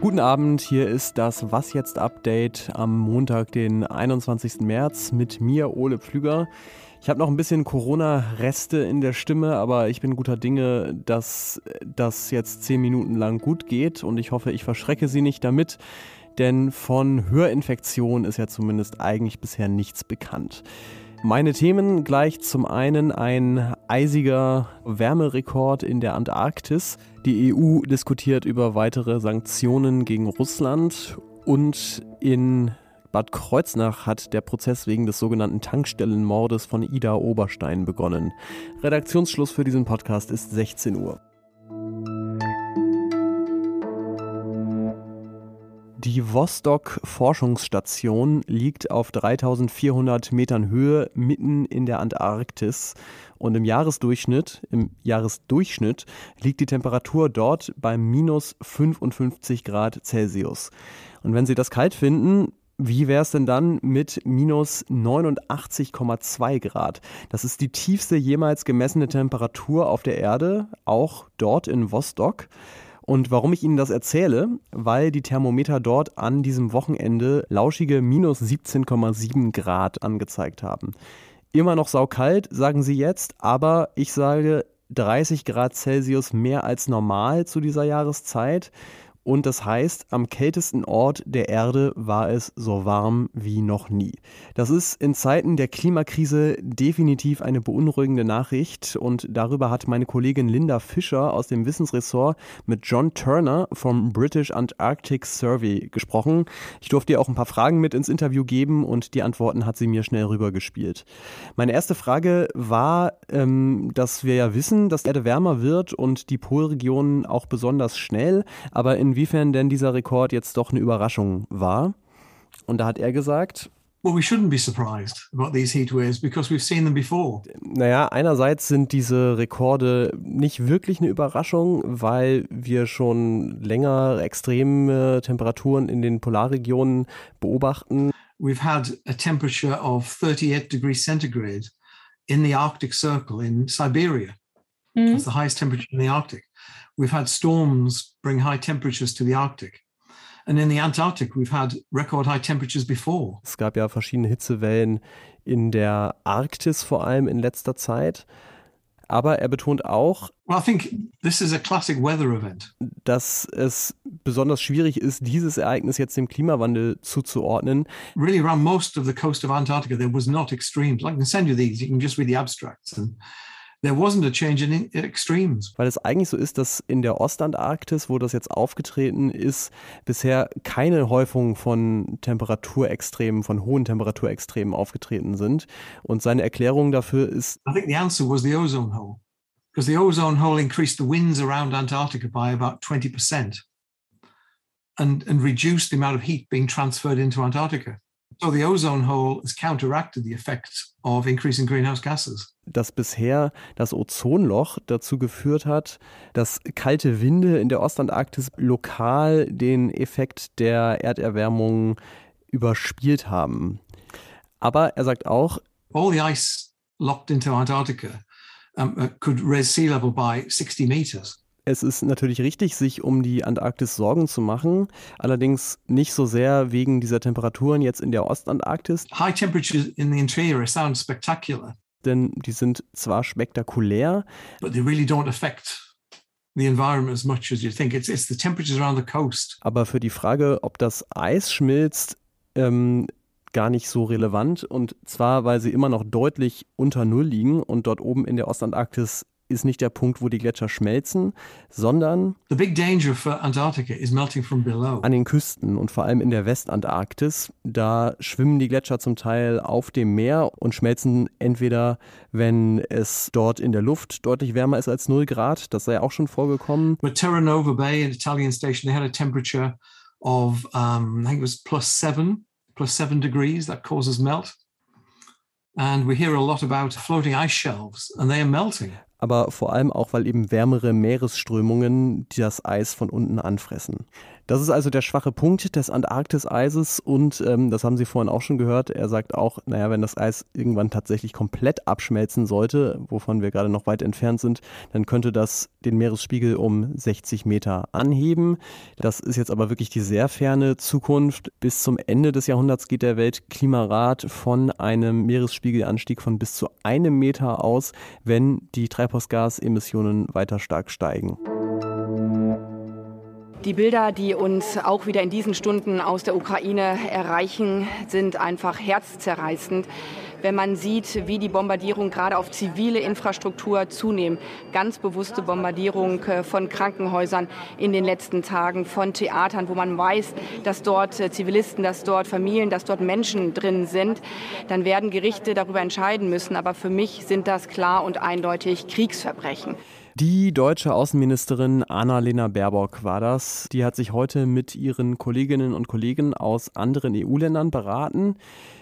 Guten Abend, hier ist das Was jetzt Update am Montag, den 21. März mit mir, Ole Pflüger. Ich habe noch ein bisschen Corona-Reste in der Stimme, aber ich bin guter Dinge, dass das jetzt zehn Minuten lang gut geht und ich hoffe, ich verschrecke Sie nicht damit, denn von Hörinfektion ist ja zumindest eigentlich bisher nichts bekannt. Meine Themen gleich zum einen ein eisiger Wärmerekord in der Antarktis. Die EU diskutiert über weitere Sanktionen gegen Russland und in Bad Kreuznach hat der Prozess wegen des sogenannten Tankstellenmordes von Ida Oberstein begonnen. Redaktionsschluss für diesen Podcast ist 16 Uhr. Die Vostok-Forschungsstation liegt auf 3400 Metern Höhe mitten in der Antarktis und im Jahresdurchschnitt, im Jahresdurchschnitt liegt die Temperatur dort bei minus 55 Grad Celsius. Und wenn Sie das kalt finden, wie wäre es denn dann mit minus 89,2 Grad? Das ist die tiefste jemals gemessene Temperatur auf der Erde, auch dort in Vostok. Und warum ich Ihnen das erzähle, weil die Thermometer dort an diesem Wochenende lauschige minus 17,7 Grad angezeigt haben. Immer noch saukalt, sagen Sie jetzt, aber ich sage 30 Grad Celsius mehr als normal zu dieser Jahreszeit. Und das heißt, am kältesten Ort der Erde war es so warm wie noch nie. Das ist in Zeiten der Klimakrise definitiv eine beunruhigende Nachricht. Und darüber hat meine Kollegin Linda Fischer aus dem Wissensressort mit John Turner vom British Antarctic Survey gesprochen. Ich durfte ihr auch ein paar Fragen mit ins Interview geben und die Antworten hat sie mir schnell rübergespielt. Meine erste Frage war, ähm, dass wir ja wissen, dass die Erde wärmer wird und die Polregionen auch besonders schnell. Aber in inwiefern denn dieser Rekord jetzt doch eine Überraschung war. Und da hat er gesagt, Well, we shouldn't be surprised about these heat waves because we've seen them before. Naja, einerseits sind diese Rekorde nicht wirklich eine Überraschung, weil wir schon länger extreme Temperaturen in den Polarregionen beobachten. We've had a temperature of 38 degrees centigrade in the Arctic Circle in Siberia. Mm. That's the highest temperature in the Arctic. We've had storms bring high temperatures to the Arctic. And in the Antarctic, we've had record high temperatures before. Es gab ja verschiedene Hitzewellen in der Arktis vor allem in letzter Zeit. Aber er betont auch, well, I think this is a classic weather event. dass es besonders schwierig ist, dieses Ereignis jetzt dem Klimawandel zuzuordnen. Really, around most of the coast of Antarctica, there was not extremes. I can send you these. You can just read the abstracts and there wasn't a change in extremes. Weil es eigentlich so ist, dass in der Ostantarktis, wo das jetzt aufgetreten ist, bisher keine Häufung von Temperaturextremen, von hohen Temperaturextremen aufgetreten sind. Und seine Erklärung dafür ist. I think the answer was the ozone hole. Because the ozone hole increased the winds around Antarctica by about 20% and, and reduced the amount of heat being transferred into Antarctica. So the ozone hole has counteracted the effects of increasing greenhouse gases dass bisher das Ozonloch dazu geführt hat, dass kalte Winde in der Ostantarktis lokal den Effekt der Erderwärmung überspielt haben. Aber er sagt auch, all the ice locked into Antarctica um, uh, could raise sea level by 60 meters. Es ist natürlich richtig, sich um die Antarktis Sorgen zu machen, allerdings nicht so sehr wegen dieser Temperaturen jetzt in der Ostantarktis. High temperatures in the interior sound spectacular denn die sind zwar spektakulär, but they really don't affect the environment as much as you think. It's, it's the temperatures around the coast. Aber für die Frage, ob das Eis schmilzt, ähm, gar nicht so relevant. Und zwar, weil sie immer noch deutlich unter Null liegen und dort oben in der Ostantarktis ist nicht der Punkt, wo die Gletscher schmelzen, sondern an den Küsten und vor allem in der Westantarktis. Da schwimmen die Gletscher zum Teil auf dem Meer und schmelzen entweder, wenn es dort in der Luft deutlich wärmer ist als 0 Grad, das sei auch schon vorgekommen. But Terranova Bay, an Italian station, they had a temperature of, um, I think it was plus seven, plus seven degrees, that causes melt. And we hear a lot about floating ice shelves and they are melting. aber vor allem auch, weil eben wärmere Meeresströmungen das Eis von unten anfressen. Das ist also der schwache Punkt des Antarktiseises und ähm, das haben Sie vorhin auch schon gehört. Er sagt auch, naja, wenn das Eis irgendwann tatsächlich komplett abschmelzen sollte, wovon wir gerade noch weit entfernt sind, dann könnte das den Meeresspiegel um 60 Meter anheben. Das ist jetzt aber wirklich die sehr ferne Zukunft. Bis zum Ende des Jahrhunderts geht der Weltklimarat von einem Meeresspiegelanstieg von bis zu einem Meter aus, wenn die Treibhausgasemissionen weiter stark steigen. Die Bilder, die uns auch wieder in diesen Stunden aus der Ukraine erreichen, sind einfach herzzerreißend. Wenn man sieht, wie die Bombardierung gerade auf zivile Infrastruktur zunehmen, ganz bewusste Bombardierung äh, von Krankenhäusern in den letzten Tagen, von Theatern, wo man weiß, dass dort äh, Zivilisten, dass dort Familien, dass dort Menschen drin sind, dann werden Gerichte darüber entscheiden müssen. Aber für mich sind das klar und eindeutig Kriegsverbrechen. Die deutsche Außenministerin Annalena Baerbock war das. Die hat sich heute mit ihren Kolleginnen und Kollegen aus anderen EU-Ländern beraten.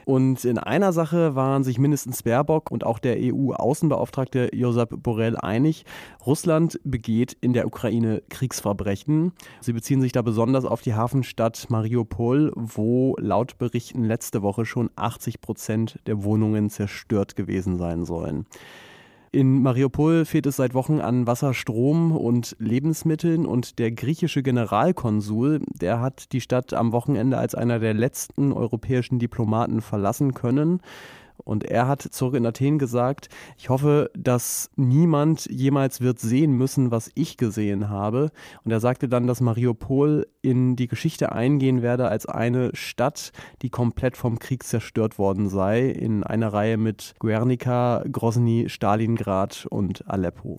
Und in einer Sache waren sich mindestens Baerbock und auch der EU-Außenbeauftragte Josep Borrell einig. Russland begeht in der Ukraine Kriegsverbrechen. Sie beziehen sich da besonders auf die Hafenstadt Mariupol, wo laut Berichten letzte Woche schon 80 Prozent der Wohnungen zerstört gewesen sein sollen. In Mariupol fehlt es seit Wochen an Wasser, Strom und Lebensmitteln und der griechische Generalkonsul, der hat die Stadt am Wochenende als einer der letzten europäischen Diplomaten verlassen können. Und er hat zurück in Athen gesagt, ich hoffe, dass niemand jemals wird sehen müssen, was ich gesehen habe. Und er sagte dann, dass Mariupol in die Geschichte eingehen werde als eine Stadt, die komplett vom Krieg zerstört worden sei, in einer Reihe mit Guernica, Grozny, Stalingrad und Aleppo.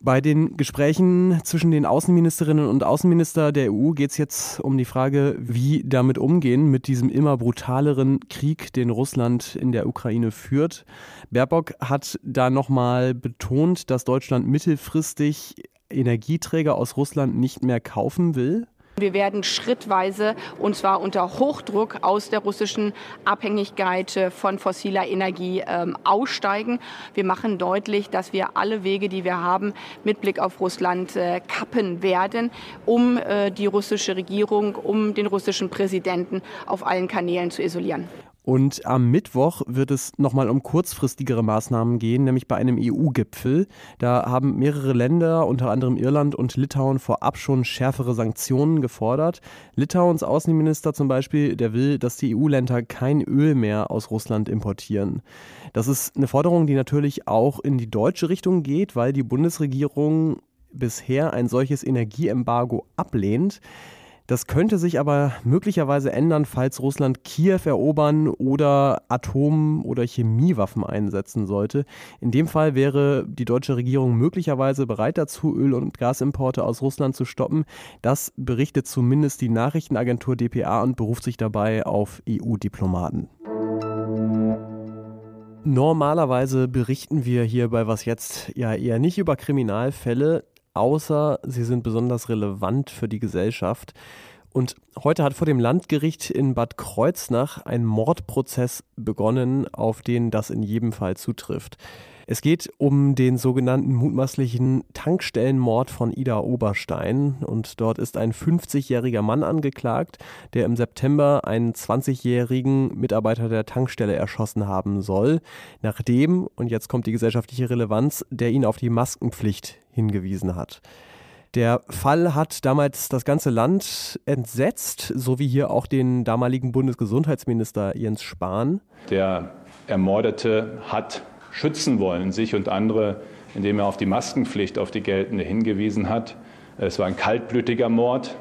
Bei den Gesprächen zwischen den Außenministerinnen und Außenminister der EU geht es jetzt um die Frage, wie damit umgehen mit diesem immer brutaleren Krieg, den Russland in der Ukraine führt. Baerbock hat da nochmal betont, dass Deutschland mittelfristig Energieträger aus Russland nicht mehr kaufen will. Wir werden schrittweise und zwar unter Hochdruck aus der russischen Abhängigkeit äh, von fossiler Energie ähm, aussteigen. Wir machen deutlich, dass wir alle Wege, die wir haben, mit Blick auf Russland äh, kappen werden, um äh, die russische Regierung, um den russischen Präsidenten auf allen Kanälen zu isolieren. Und am Mittwoch wird es nochmal um kurzfristigere Maßnahmen gehen, nämlich bei einem EU-Gipfel. Da haben mehrere Länder, unter anderem Irland und Litauen, vorab schon schärfere Sanktionen gefordert. Litauens Außenminister zum Beispiel, der will, dass die EU-Länder kein Öl mehr aus Russland importieren. Das ist eine Forderung, die natürlich auch in die deutsche Richtung geht, weil die Bundesregierung bisher ein solches Energieembargo ablehnt. Das könnte sich aber möglicherweise ändern, falls Russland Kiew erobern oder Atom- oder Chemiewaffen einsetzen sollte. In dem Fall wäre die deutsche Regierung möglicherweise bereit dazu, Öl- und Gasimporte aus Russland zu stoppen. Das berichtet zumindest die Nachrichtenagentur dpa und beruft sich dabei auf EU-Diplomaten. Normalerweise berichten wir hier bei Was jetzt ja eher nicht über Kriminalfälle, außer sie sind besonders relevant für die Gesellschaft. Und heute hat vor dem Landgericht in Bad Kreuznach ein Mordprozess begonnen, auf den das in jedem Fall zutrifft. Es geht um den sogenannten mutmaßlichen Tankstellenmord von Ida Oberstein. Und dort ist ein 50-jähriger Mann angeklagt, der im September einen 20-jährigen Mitarbeiter der Tankstelle erschossen haben soll, nachdem, und jetzt kommt die gesellschaftliche Relevanz, der ihn auf die Maskenpflicht hingewiesen hat. Der Fall hat damals das ganze Land entsetzt, so wie hier auch den damaligen Bundesgesundheitsminister Jens Spahn. Der Ermordete hat schützen wollen, sich und andere, indem er auf die Maskenpflicht, auf die geltende hingewiesen hat. Es war ein kaltblütiger Mord.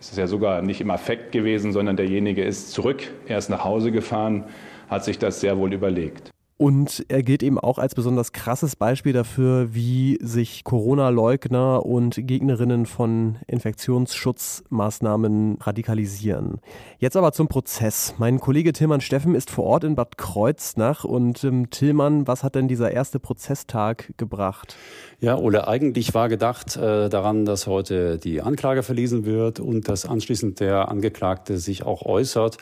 Es ist ja sogar nicht im Affekt gewesen, sondern derjenige ist zurück, er ist nach Hause gefahren, hat sich das sehr wohl überlegt. Und er gilt eben auch als besonders krasses Beispiel dafür, wie sich Corona-Leugner und Gegnerinnen von Infektionsschutzmaßnahmen radikalisieren. Jetzt aber zum Prozess. Mein Kollege Tillmann Steffen ist vor Ort in Bad Kreuznach. Und ähm, Tillmann, was hat denn dieser erste Prozesstag gebracht? Ja, Ole, eigentlich war gedacht äh, daran, dass heute die Anklage verlesen wird und dass anschließend der Angeklagte sich auch äußert.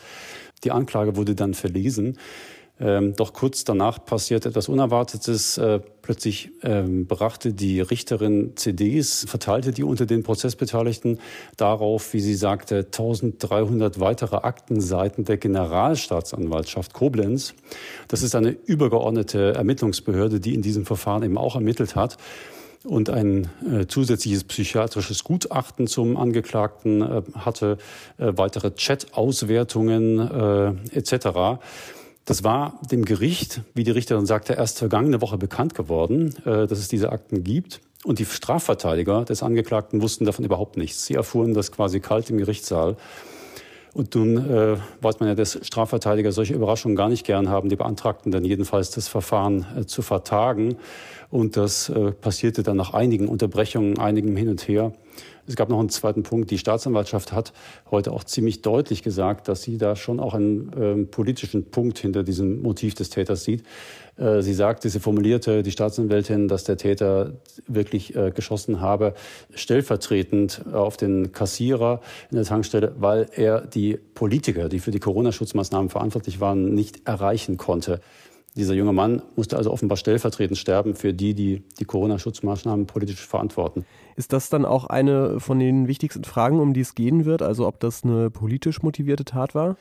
Die Anklage wurde dann verlesen. Ähm, doch kurz danach passierte etwas Unerwartetes. Äh, plötzlich ähm, brachte die Richterin CDs, verteilte die unter den Prozessbeteiligten darauf, wie sie sagte, 1300 weitere Aktenseiten der Generalstaatsanwaltschaft Koblenz. Das ist eine übergeordnete Ermittlungsbehörde, die in diesem Verfahren eben auch ermittelt hat und ein äh, zusätzliches psychiatrisches Gutachten zum Angeklagten äh, hatte, äh, weitere Chat-Auswertungen äh, etc. Das war dem Gericht, wie die Richterin sagte, erst vergangene Woche bekannt geworden, äh, dass es diese Akten gibt. Und die Strafverteidiger des Angeklagten wussten davon überhaupt nichts. Sie erfuhren das quasi kalt im Gerichtssaal. Und nun äh, weiß man ja, dass Strafverteidiger solche Überraschungen gar nicht gern haben. Die beantragten dann jedenfalls das Verfahren äh, zu vertagen. Und das äh, passierte dann nach einigen Unterbrechungen, einigem Hin und Her. Es gab noch einen zweiten Punkt. Die Staatsanwaltschaft hat heute auch ziemlich deutlich gesagt, dass sie da schon auch einen äh, politischen Punkt hinter diesem Motiv des Täters sieht. Äh, sie sagte, sie formulierte, die Staatsanwältin, dass der Täter wirklich äh, geschossen habe, stellvertretend auf den Kassierer in der Tankstelle, weil er die Politiker, die für die Corona-Schutzmaßnahmen verantwortlich waren, nicht erreichen konnte. Dieser junge Mann musste also offenbar stellvertretend sterben für die, die die Corona-Schutzmaßnahmen politisch verantworten. Ist das dann auch eine von den wichtigsten Fragen, um die es gehen wird? Also ob das eine politisch motivierte Tat war?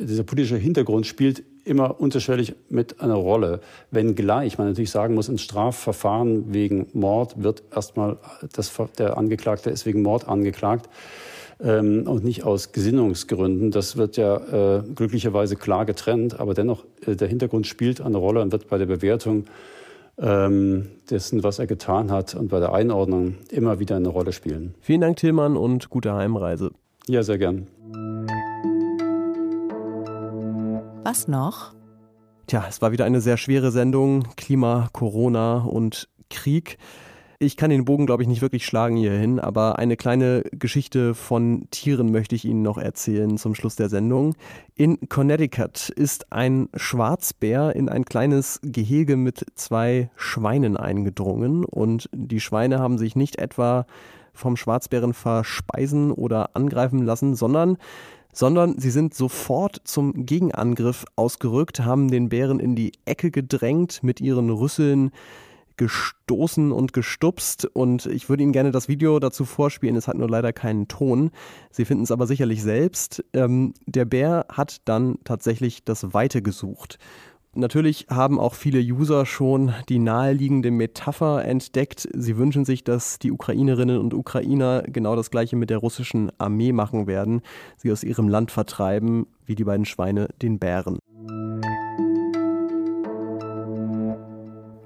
Dieser politische Hintergrund spielt immer unterschwellig mit einer Rolle. Wenngleich man natürlich sagen muss, ein Strafverfahren wegen Mord wird erstmal, das, der Angeklagte ist wegen Mord angeklagt ähm, und nicht aus Gesinnungsgründen. Das wird ja äh, glücklicherweise klar getrennt, aber dennoch äh, der Hintergrund spielt eine Rolle und wird bei der Bewertung ähm, dessen, was er getan hat und bei der Einordnung immer wieder eine Rolle spielen. Vielen Dank, Tillmann, und gute Heimreise. Ja, sehr gern. Was noch? Tja, es war wieder eine sehr schwere Sendung. Klima, Corona und Krieg. Ich kann den Bogen, glaube ich, nicht wirklich schlagen hierhin, aber eine kleine Geschichte von Tieren möchte ich Ihnen noch erzählen zum Schluss der Sendung. In Connecticut ist ein Schwarzbär in ein kleines Gehege mit zwei Schweinen eingedrungen und die Schweine haben sich nicht etwa vom Schwarzbären verspeisen oder angreifen lassen, sondern sondern sie sind sofort zum Gegenangriff ausgerückt, haben den Bären in die Ecke gedrängt mit ihren Rüsseln gestoßen und gestupst und ich würde Ihnen gerne das Video dazu vorspielen. Es hat nur leider keinen Ton. Sie finden es aber sicherlich selbst. Ähm, der Bär hat dann tatsächlich das Weite gesucht. Natürlich haben auch viele User schon die naheliegende Metapher entdeckt. Sie wünschen sich, dass die Ukrainerinnen und Ukrainer genau das gleiche mit der russischen Armee machen werden, sie aus ihrem Land vertreiben, wie die beiden Schweine den Bären.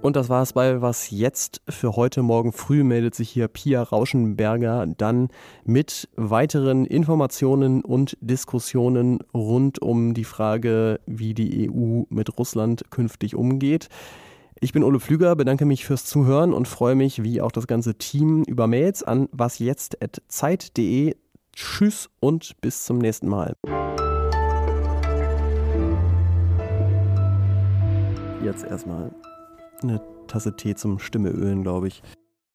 Und das war es bei Was jetzt für heute Morgen früh meldet sich hier Pia Rauschenberger dann mit weiteren Informationen und Diskussionen rund um die Frage, wie die EU mit Russland künftig umgeht. Ich bin Ole Flüger, bedanke mich fürs Zuhören und freue mich, wie auch das ganze Team, über Mails an wasjetzt.zeit.de. Tschüss und bis zum nächsten Mal. Jetzt erstmal eine Tasse Tee zum Stimmeölen, glaube ich.